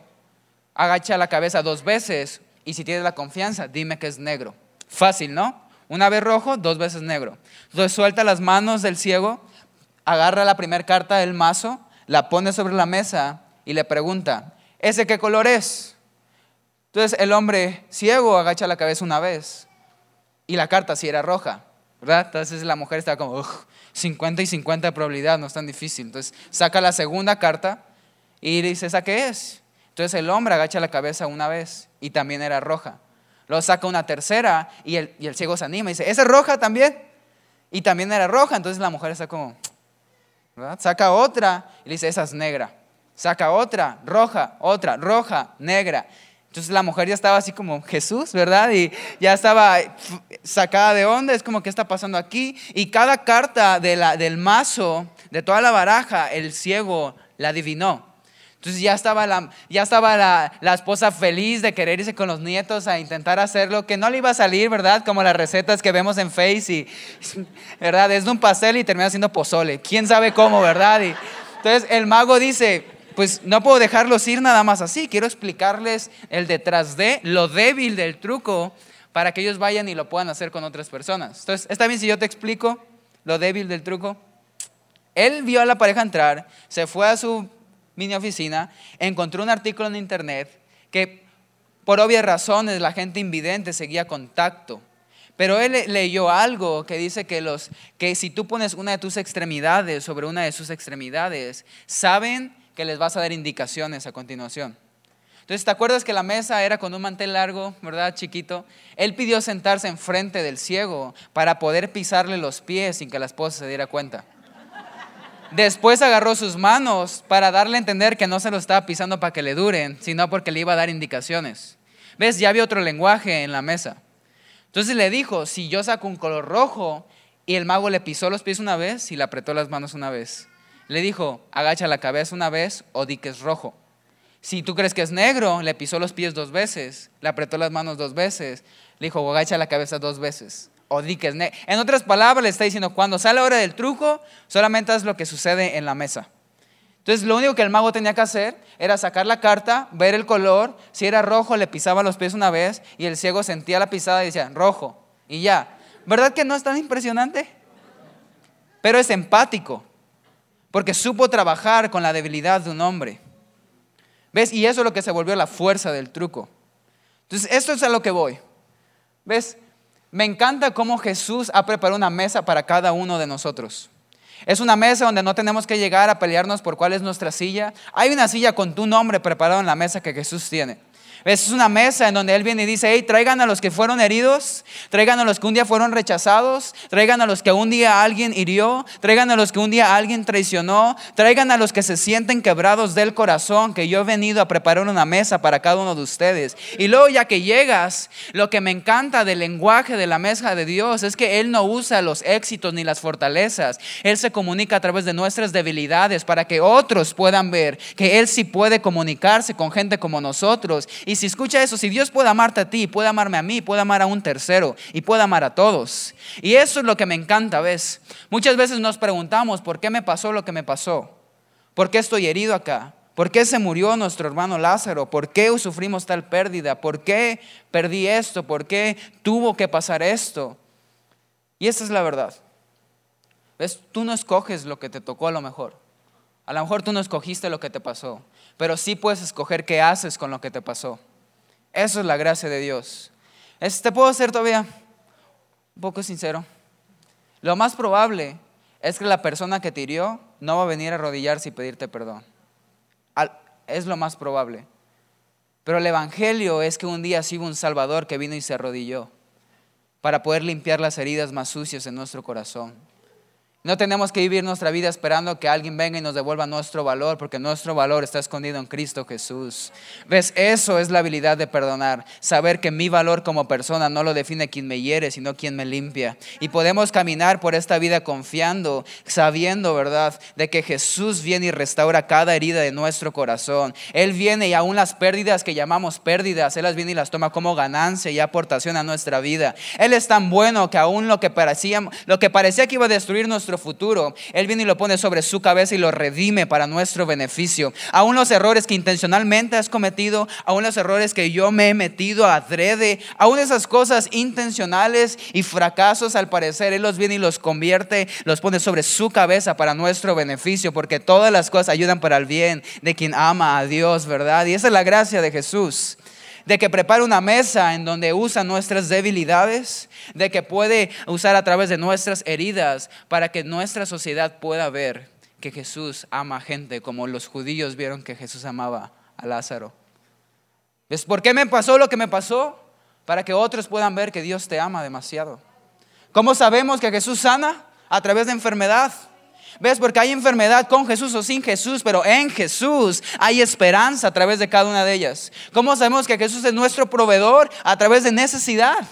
agacha la cabeza dos veces y si tienes la confianza, dime que es negro. Fácil, ¿no? Una vez rojo, dos veces negro. Entonces suelta las manos del ciego, agarra la primera carta del mazo, la pone sobre la mesa y le pregunta, ¿ese qué color es? Entonces el hombre ciego agacha la cabeza una vez y la carta sí era roja, ¿verdad? Entonces la mujer está como, 50 y 50 de probabilidad, no es tan difícil. Entonces saca la segunda carta y dice, ¿esa qué es? Entonces el hombre agacha la cabeza una vez y también era roja. Luego saca una tercera y el, y el ciego se anima y dice, ¿esa es roja también? Y también era roja, entonces la mujer está como. Saca otra y dice, esa es negra. Saca otra, roja, otra, roja, negra. Entonces la mujer ya estaba así como Jesús, ¿verdad? Y ya estaba sacada de onda, es como, ¿qué está pasando aquí? Y cada carta del mazo, de toda la baraja, el ciego la adivinó. Entonces ya estaba, la, ya estaba la, esposa feliz de querer irse con los nietos a intentar hacerlo, que no le iba a salir, ¿verdad? Como las recetas que vemos en Face, y, ¿verdad? Es de un pastel y termina siendo pozole. ¿Quién sabe cómo, verdad? Entonces el mago dice, pues no puedo dejarlos ir nada más así, quiero explicarles el detrás de, lo débil del truco, para que ellos vayan y lo puedan hacer con otras personas. Entonces, ¿está bien si yo te explico lo débil del truco? Él vio a la pareja entrar, se fue a su mini oficina, encontró un artículo en internet que por obvias razones la gente invidente seguía contacto. Pero él leyó algo que dice que, los, que si tú pones una de tus extremidades sobre una de sus extremidades, saben que les vas a dar indicaciones a continuación. Entonces, ¿te acuerdas que la mesa era con un mantel largo, verdad, chiquito? Él pidió sentarse enfrente del ciego para poder pisarle los pies sin que la esposa se diera cuenta. Después agarró sus manos para darle a entender que no se lo estaba pisando para que le duren, sino porque le iba a dar indicaciones. ¿Ves? Ya había otro lenguaje en la mesa. Entonces le dijo, si yo saco un color rojo y el mago le pisó los pies una vez y le apretó las manos una vez, le dijo, agacha la cabeza una vez o di que es rojo. Si tú crees que es negro, le pisó los pies dos veces, le apretó las manos dos veces, le dijo, agacha la cabeza dos veces o di que es negro. En otras palabras, le está diciendo, cuando sale la hora del truco, solamente es lo que sucede en la mesa. Entonces, lo único que el mago tenía que hacer era sacar la carta, ver el color, si era rojo, le pisaba los pies una vez y el ciego sentía la pisada y decía, rojo, y ya. ¿Verdad que no es tan impresionante? Pero es empático porque supo trabajar con la debilidad de un hombre. ¿Ves? Y eso es lo que se volvió la fuerza del truco. Entonces, esto es a lo que voy. ¿Ves? Me encanta cómo Jesús ha preparado una mesa para cada uno de nosotros. Es una mesa donde no tenemos que llegar a pelearnos por cuál es nuestra silla. Hay una silla con tu nombre preparado en la mesa que Jesús tiene. Es una mesa en donde Él viene y dice, hey, traigan a los que fueron heridos, traigan a los que un día fueron rechazados, traigan a los que un día alguien hirió, traigan a los que un día alguien traicionó, traigan a los que se sienten quebrados del corazón, que yo he venido a preparar una mesa para cada uno de ustedes. Y luego ya que llegas, lo que me encanta del lenguaje de la mesa de Dios es que Él no usa los éxitos ni las fortalezas, Él se comunica a través de nuestras debilidades para que otros puedan ver que Él sí puede comunicarse con gente como nosotros y si escucha eso, si Dios puede amarte a ti, puede amarme a mí, puede amar a un tercero y puede amar a todos. Y eso es lo que me encanta, ¿ves? Muchas veces nos preguntamos, ¿por qué me pasó lo que me pasó? ¿Por qué estoy herido acá? ¿Por qué se murió nuestro hermano Lázaro? ¿Por qué sufrimos tal pérdida? ¿Por qué perdí esto? ¿Por qué tuvo que pasar esto? Y esa es la verdad. ¿Ves? Tú no escoges lo que te tocó a lo mejor. A lo mejor tú no escogiste lo que te pasó pero sí puedes escoger qué haces con lo que te pasó. Eso es la gracia de Dios. ¿Te puedo ser todavía un poco sincero? Lo más probable es que la persona que te hirió no va a venir a arrodillarse y pedirte perdón. Es lo más probable. Pero el Evangelio es que un día sí un Salvador que vino y se arrodilló para poder limpiar las heridas más sucias en nuestro corazón. No tenemos que vivir nuestra vida esperando que alguien venga y nos devuelva nuestro valor, porque nuestro valor está escondido en Cristo Jesús. ¿Ves? Eso es la habilidad de perdonar. Saber que mi valor como persona no lo define quien me hiere, sino quien me limpia. Y podemos caminar por esta vida confiando, sabiendo, ¿verdad?, de que Jesús viene y restaura cada herida de nuestro corazón. Él viene y aún las pérdidas que llamamos pérdidas, Él las viene y las toma como ganancia y aportación a nuestra vida. Él es tan bueno que aún lo que parecía, lo que parecía que iba a destruir nuestro futuro, Él viene y lo pone sobre su cabeza y lo redime para nuestro beneficio. Aún los errores que intencionalmente has cometido, aún los errores que yo me he metido adrede, aún esas cosas intencionales y fracasos al parecer, Él los viene y los convierte, los pone sobre su cabeza para nuestro beneficio, porque todas las cosas ayudan para el bien de quien ama a Dios, ¿verdad? Y esa es la gracia de Jesús de que prepara una mesa en donde usa nuestras debilidades, de que puede usar a través de nuestras heridas para que nuestra sociedad pueda ver que Jesús ama a gente como los judíos vieron que Jesús amaba a Lázaro. ¿Ves por qué me pasó lo que me pasó? Para que otros puedan ver que Dios te ama demasiado. ¿Cómo sabemos que Jesús sana? A través de enfermedad. ¿Ves? Porque hay enfermedad con Jesús o sin Jesús, pero en Jesús hay esperanza a través de cada una de ellas. ¿Cómo sabemos que Jesús es nuestro proveedor? A través de necesidad.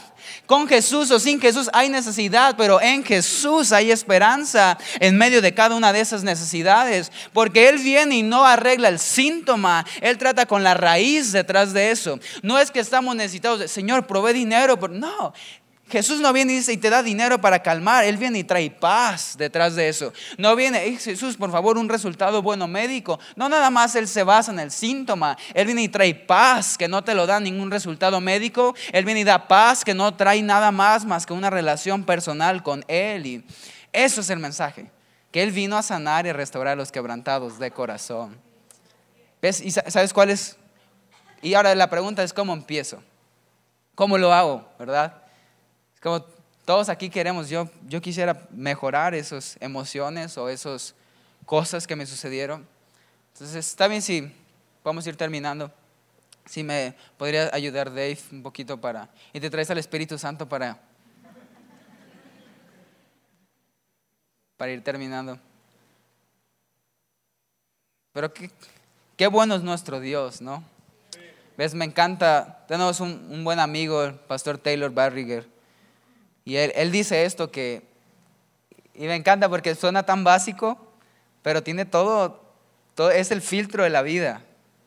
Con Jesús o sin Jesús hay necesidad, pero en Jesús hay esperanza en medio de cada una de esas necesidades, porque Él viene y no arregla el síntoma, Él trata con la raíz detrás de eso. No es que estamos necesitados de, Señor, provee dinero, pero no, Jesús no viene y dice y te da dinero para calmar, Él viene y trae paz detrás de eso. No viene, Jesús, por favor, un resultado bueno médico. No nada más Él se basa en el síntoma, Él viene y trae paz que no te lo da ningún resultado médico. Él viene y da paz que no trae nada más más que una relación personal con Él. Y eso es el mensaje, que Él vino a sanar y restaurar a los quebrantados de corazón. ¿Ves? ¿Y sabes cuál es? Y ahora la pregunta es, ¿cómo empiezo? ¿Cómo lo hago? ¿Verdad? Como todos aquí queremos, yo, yo quisiera mejorar esas emociones o esas cosas que me sucedieron. Entonces, está bien si vamos a ir terminando. Si me podría ayudar Dave un poquito para... Y te traes al Espíritu Santo para... Para ir terminando. Pero qué, qué bueno es nuestro Dios, ¿no? ¿Ves? Me encanta. Tenemos un, un buen amigo, el pastor Taylor Barriger y él, dice esto que, y me encanta porque suena tan básico, pero tiene todo, todo, es el filtro de la vida.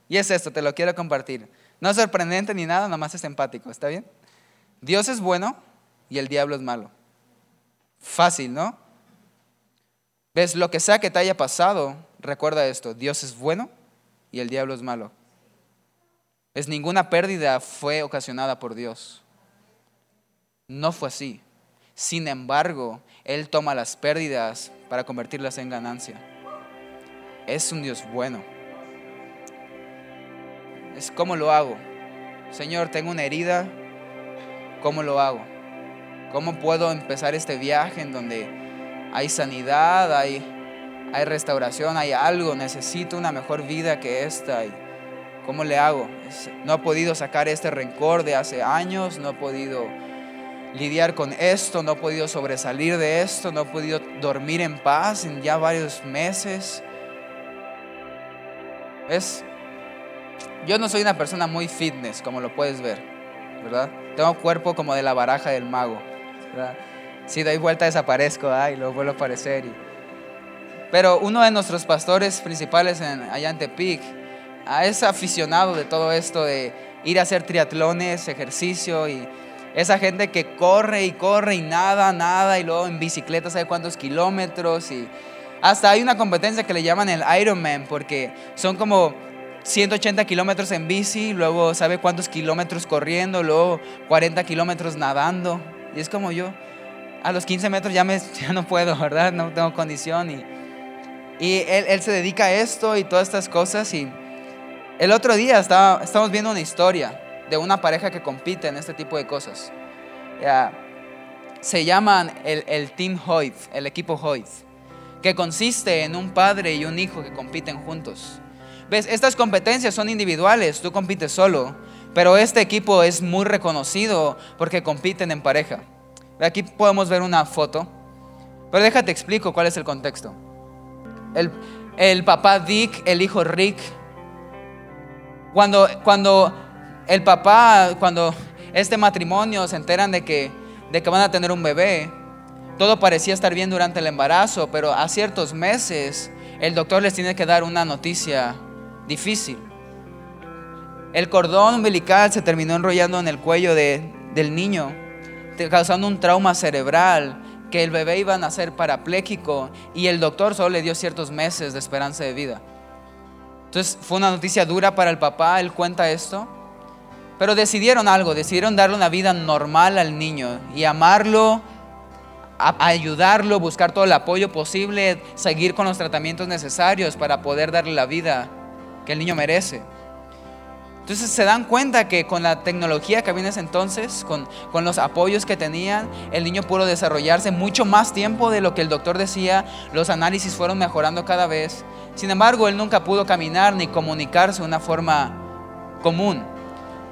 Y es esto, te lo quiero compartir. No es sorprendente ni nada, nomás es empático, ¿está bien? Dios es bueno y el diablo es malo. Fácil, ¿no? ¿Ves? Lo que sea que te haya pasado, recuerda esto, Dios es bueno y el diablo es malo. Es ninguna pérdida fue ocasionada por Dios. No fue así. Sin embargo, Él toma las pérdidas para convertirlas en ganancia. Es un Dios bueno. Es cómo lo hago. Señor, tengo una herida. ¿Cómo lo hago? ¿Cómo puedo empezar este viaje en donde hay sanidad, hay, hay restauración, hay algo? Necesito una mejor vida que esta. ¿Cómo le hago? No he podido sacar este rencor de hace años, no he podido lidiar con esto, no he podido sobresalir de esto, no he podido dormir en paz en ya varios meses. Es, yo no soy una persona muy fitness, como lo puedes ver, ¿verdad? Tengo cuerpo como de la baraja del mago, ¿verdad? Si doy vuelta desaparezco, y luego vuelvo a aparecer. Pero uno de nuestros pastores principales en, allá en ah, es aficionado de todo esto de ir a hacer triatlones, ejercicio y esa gente que corre y corre y nada, nada, y luego en bicicleta sabe cuántos kilómetros. Y hasta hay una competencia que le llaman el Ironman, porque son como 180 kilómetros en bici, luego sabe cuántos kilómetros corriendo, luego 40 kilómetros nadando. Y es como yo, a los 15 metros ya, me, ya no puedo, ¿verdad? No tengo condición. Y, y él, él, se dedica a esto y todas estas cosas. Y el otro día estaba, estábamos viendo una historia de una pareja que compite en este tipo de cosas. se llaman el, el Team Hoyt, el equipo Hoyt, que consiste en un padre y un hijo que compiten juntos. ves, estas competencias son individuales, tú compites solo, pero este equipo es muy reconocido porque compiten en pareja. Aquí podemos ver una foto, pero déjate explico cuál es el contexto. El, el papá Dick, el hijo Rick, cuando, cuando el papá, cuando este matrimonio se enteran de que, de que van a tener un bebé, todo parecía estar bien durante el embarazo, pero a ciertos meses el doctor les tiene que dar una noticia difícil. El cordón umbilical se terminó enrollando en el cuello del niño, causando un trauma cerebral, que el bebé iba a nacer parapléjico y el doctor solo le dio ciertos meses de esperanza de vida. Entonces fue una noticia dura para el papá, él cuenta esto, pero decidieron algo, decidieron darle una vida normal al niño y amarlo, ayudarlo, buscar todo el apoyo posible, seguir con los tratamientos necesarios para poder darle la vida que el niño merece. Entonces se dan cuenta que con la tecnología que había en ese entonces, con, con, los apoyos que tenían, el niño pudo desarrollarse mucho más tiempo de lo que el doctor decía, los análisis fueron mejorando cada vez. Sin embargo, él nunca pudo caminar ni comunicarse de una forma común.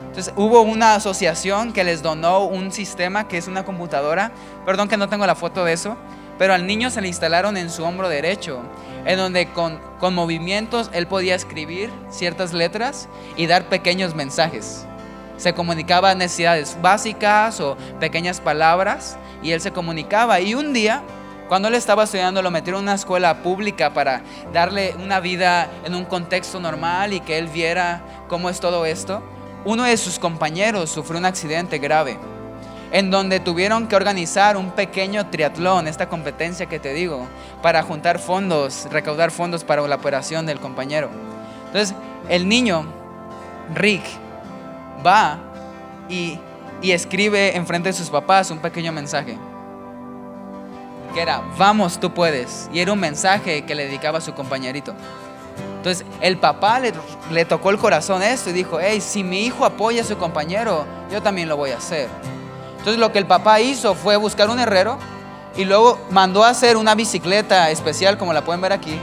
Entonces hubo una asociación que les donó un sistema que es una computadora, perdón que no tengo la foto de eso, pero al niño se le instalaron en su hombro derecho, en donde con, con movimientos él podía escribir ciertas letras y dar pequeños mensajes. Se comunicaba necesidades básicas o pequeñas palabras y él se comunicaba. Y un día, cuando él estaba estudiando, lo metieron en una escuela pública para darle una vida en un contexto normal y que él viera cómo es todo esto. Uno de sus compañeros sufrió un accidente grave en donde tuvieron que organizar un pequeño triatlón, esta competencia que te digo, para juntar fondos, recaudar fondos para la operación del compañero. Entonces, el niño, Rick, va y, y escribe enfrente de sus papás un pequeño mensaje. Que era, vamos, tú puedes. Y era un mensaje que le dedicaba a su compañerito. Entonces, el papá le, tocó el corazón esto y dijo, hey, si mi hijo apoya a su compañero, yo también lo voy a hacer. Entonces lo que el papá hizo fue buscar un herrero y luego mandó a hacer una bicicleta especial, como la pueden ver aquí,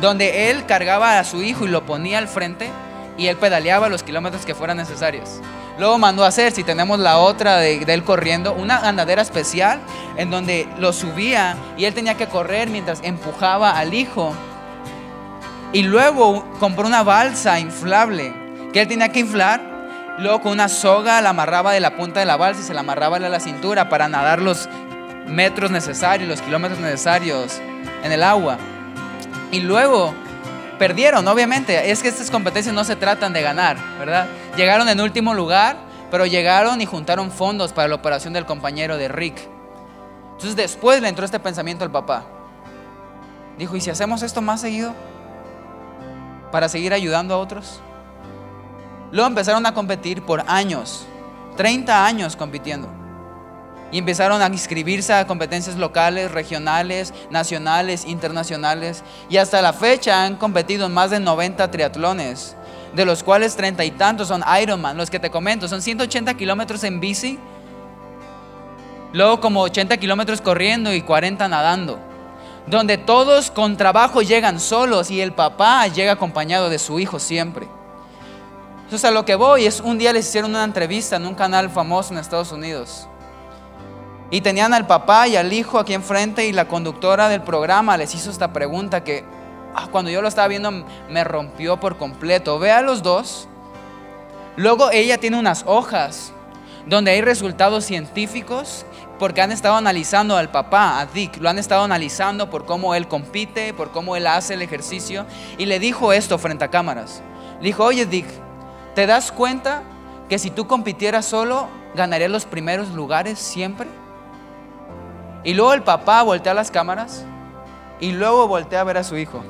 donde él cargaba a su hijo y lo ponía al frente y él pedaleaba los kilómetros que fueran necesarios. Luego mandó a hacer, si tenemos la otra de, él corriendo, una andadera especial en donde lo subía y él tenía que correr mientras empujaba al hijo. Y luego compró una balsa inflable que él tenía que inflar Luego con una soga la amarraba de la punta de la balsa y se la amarraba a la cintura para nadar los metros necesarios, los kilómetros necesarios en el agua. Y luego perdieron, obviamente. Es que estas competencias no se tratan de ganar, ¿verdad? Llegaron en último lugar, pero llegaron y juntaron fondos para la operación del compañero de Rick. Entonces después le entró este pensamiento al papá. Dijo, ¿y si hacemos esto más seguido? Para seguir ayudando a otros. Luego empezaron a competir por años, 30 años compitiendo. Y empezaron a inscribirse a competencias locales, regionales, nacionales, internacionales. Y hasta la fecha han competido en más de 90 triatlones, de los cuales treinta y tantos son Ironman, los que te comento, son 180 kilómetros en bici, luego como 80 kilómetros corriendo y 40 nadando, donde todos con trabajo llegan solos y el papá llega acompañado de su hijo siempre. Entonces a lo que voy es, un día les hicieron una entrevista en un canal famoso en Estados Unidos. Y tenían al papá y al hijo aquí enfrente y la conductora del programa les hizo esta pregunta que ah, cuando yo lo estaba viendo me rompió por completo. Ve a los dos. Luego ella tiene unas hojas donde hay resultados científicos porque han estado analizando al papá, a Dick, lo han estado analizando por cómo él compite, por cómo él hace el ejercicio y le dijo esto frente a cámaras. Le dijo, oye Dick, ¿Te das cuenta que si tú compitieras solo, ganarías los primeros lugares siempre? Y luego el papá voltea a las cámaras y luego voltea a ver a su hijo.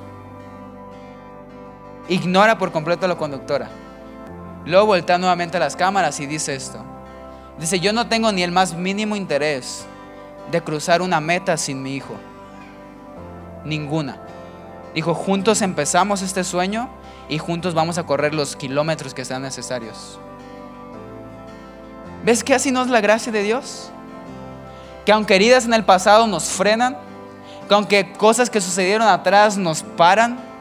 Ignora por completo a la conductora. Luego voltea nuevamente a las cámaras y dice esto. Dice, yo no tengo ni el más mínimo interés de cruzar una meta sin mi hijo. Ninguna. Dijo, juntos empezamos este sueño y juntos vamos a correr los kilómetros que sean necesarios. ¿Ves que así no es la gracia de Dios? Que aunque heridas en el pasado nos frenan, que aunque cosas que sucedieron atrás nos paran,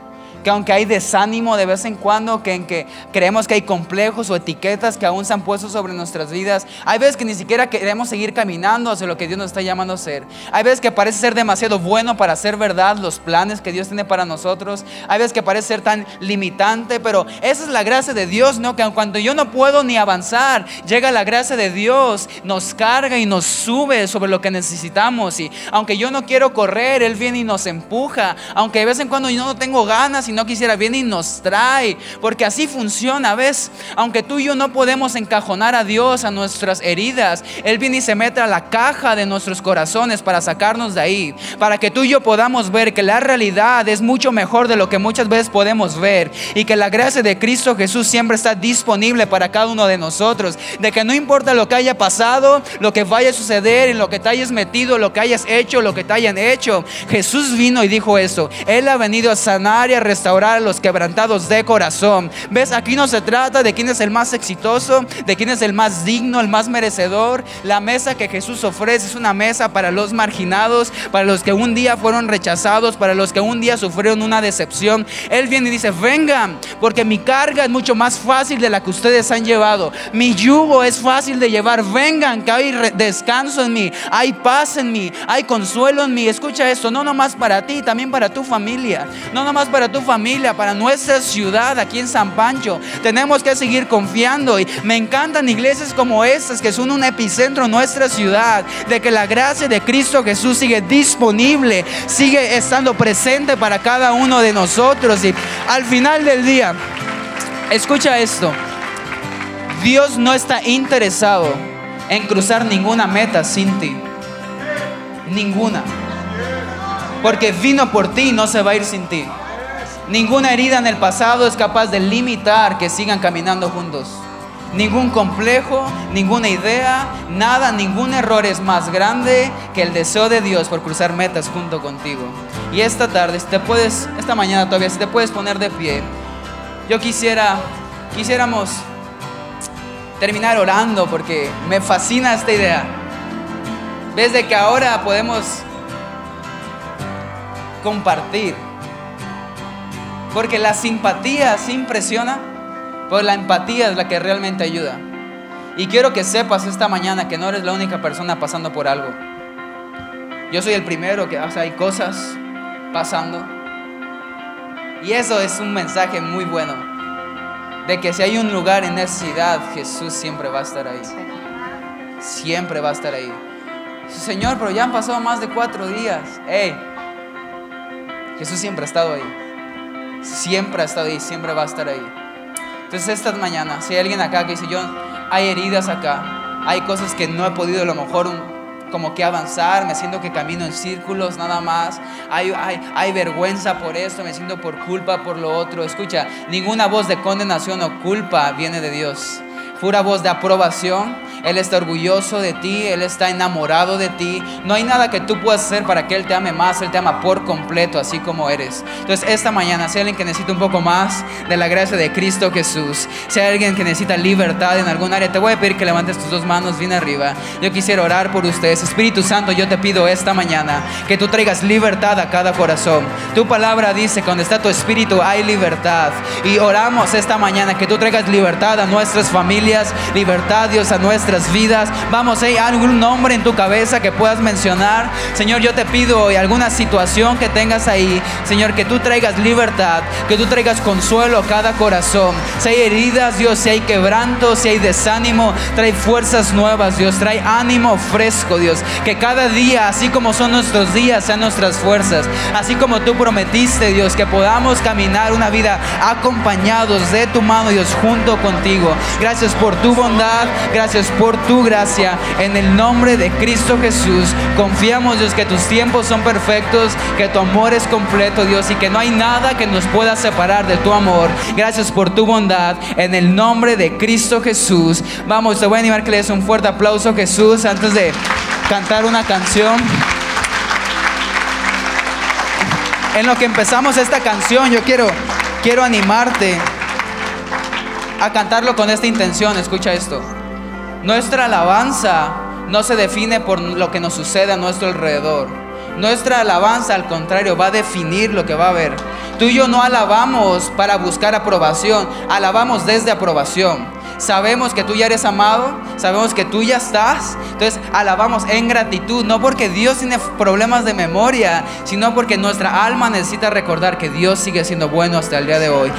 que aunque hay desánimo de vez en cuando, que en que creemos que hay complejos o etiquetas que aún se han puesto sobre nuestras vidas, hay veces que ni siquiera queremos seguir caminando hacia lo que Dios nos está llamando a hacer. Hay veces que parece ser demasiado bueno para hacer verdad los planes que Dios tiene para nosotros. Hay veces que parece ser tan limitante, pero esa es la gracia de Dios, ¿no? Que cuando yo no puedo ni avanzar, llega la gracia de Dios, nos carga y nos sube sobre lo que necesitamos. Y aunque yo no quiero correr, Él viene y nos empuja. Aunque de vez en cuando yo no tengo ganas y no quisiera, viene y nos trae. Porque así funciona, ¿ves? Aunque tú y yo no podemos encajonar a Dios a nuestras heridas, Él viene y se mete a la caja de nuestros corazones para sacarnos de ahí. Para que tú y yo podamos ver que la realidad es mucho mejor de lo que muchas veces podemos ver. Y que la gracia de Cristo Jesús siempre está disponible para cada uno de nosotros. De que no importa lo que haya pasado, lo que vaya a suceder, en lo que te hayas metido, lo que hayas hecho, lo que te hayan hecho. Jesús vino y dijo eso. Él ha venido a sanar y a restaurar a los quebrantados de corazón. ¿Ves? Aquí no se trata de quién es el más exitoso, de quién es el más digno, el más merecedor. La mesa que Jesús ofrece es una mesa para los marginados, para los que un día fueron rechazados, para los que un día sufrieron una decepción. Él viene y dice, vengan, porque mi carga es mucho más fácil de la que ustedes han llevado. Mi yugo es fácil de llevar. Vengan, que hay descanso en mí, hay paz en mí, hay consuelo en mí. Escucha esto, no nomás para ti, también para tu familia. No nomás para tu familia, para nuestra ciudad aquí en San Pancho. Tenemos que seguir confiando y me encantan iglesias como estas que son un epicentro en nuestra ciudad, de que la gracia de Cristo Jesús sigue disponible, sigue estando presente para cada uno de nosotros y al final del día, escucha esto. Dios no está interesado en cruzar ninguna meta sin ti. Ninguna. Porque vino por ti y no se va a ir sin ti. Ninguna herida en el pasado es capaz de limitar que sigan caminando juntos. Ningún complejo, ninguna idea, nada, ningún error es más grande que el deseo de Dios por cruzar metas junto contigo. Y esta tarde, si te puedes, esta mañana todavía, si te puedes poner de pie, yo quisiera, quisiéramos terminar orando porque me fascina esta idea. Ves de que ahora podemos compartir. Porque la simpatía sí impresiona, pero la empatía es la que realmente ayuda. Y quiero que sepas esta mañana que no eres la única persona pasando por algo. Yo soy el primero que, o hay cosas pasando. Y eso es un mensaje muy bueno de que si hay un lugar en necesidad, Jesús siempre va a estar ahí. Siempre va a estar ahí. Señor, pero ya han pasado más de cuatro días. Hey, Jesús siempre ha estado ahí. Siempre ha estado ahí, siempre va a estar ahí. Entonces estas mañanas, si hay alguien acá que dice, yo, hay heridas acá, hay cosas que no he podido a lo mejor como que avanzar, me siento que camino en círculos nada más, hay, hay, hay vergüenza por esto, me siento por culpa por lo otro. Escucha, ninguna voz de condenación o culpa viene de Dios. Pura voz de aprobación él está orgulloso de ti, Él está enamorado de ti. No hay nada que tú puedas hacer para que Él te ame más, Él te ama por completo, así como eres. Entonces, esta mañana, si hay alguien que necesita un poco más de la gracia de Cristo Jesús, si hay alguien que necesita libertad en algún área, te voy a pedir que levantes tus dos manos bien arriba. Yo quisiera orar por ustedes. Espíritu Santo, yo te pido esta mañana que tú traigas libertad a cada corazón. Tu palabra dice, cuando está tu espíritu hay libertad. Y oramos esta mañana que tú traigas libertad a nuestras familias, libertad, Dios, a vidas. Vamos, hay algún nombre en tu cabeza que puedas mencionar. Señor, yo te pido hoy alguna situación que tengas ahí, Señor, que tú traigas libertad, que tú traigas consuelo a cada corazón. Si hay heridas, Dios, si hay quebranto, si hay desánimo, trae fuerzas nuevas, Dios, trae ánimo fresco, Dios. Que cada día, así como son nuestros días, sean nuestras fuerzas. Así como tú prometiste, Dios, que podamos caminar una vida acompañados de tu mano, Dios, junto contigo. Gracias por tu bondad, gracias por por tu gracia. En el nombre de Cristo Jesús, confiamos, Dios, que tus tiempos son perfectos, que tu amor es completo, Dios, y que no hay nada que nos pueda separar de tu amor. Gracias por tu bondad. En el nombre de Cristo Jesús. Vamos, te voy a animar que le des un fuerte aplauso, Jesús, antes de cantar una canción. En lo que empezamos esta canción, yo quiero, quiero animarte a cantarlo con esta intención. Escucha esto. Nuestra alabanza no se define por lo que nos sucede a nuestro alrededor. Nuestra alabanza, al contrario, va a definir lo que va a haber. Tú y yo no alabamos para buscar aprobación, alabamos desde aprobación. Sabemos que tú ya eres amado, sabemos que tú ya estás. Entonces alabamos en gratitud, no porque Dios tiene problemas de memoria, sino porque nuestra alma necesita recordar que Dios sigue siendo bueno hasta el día de hoy.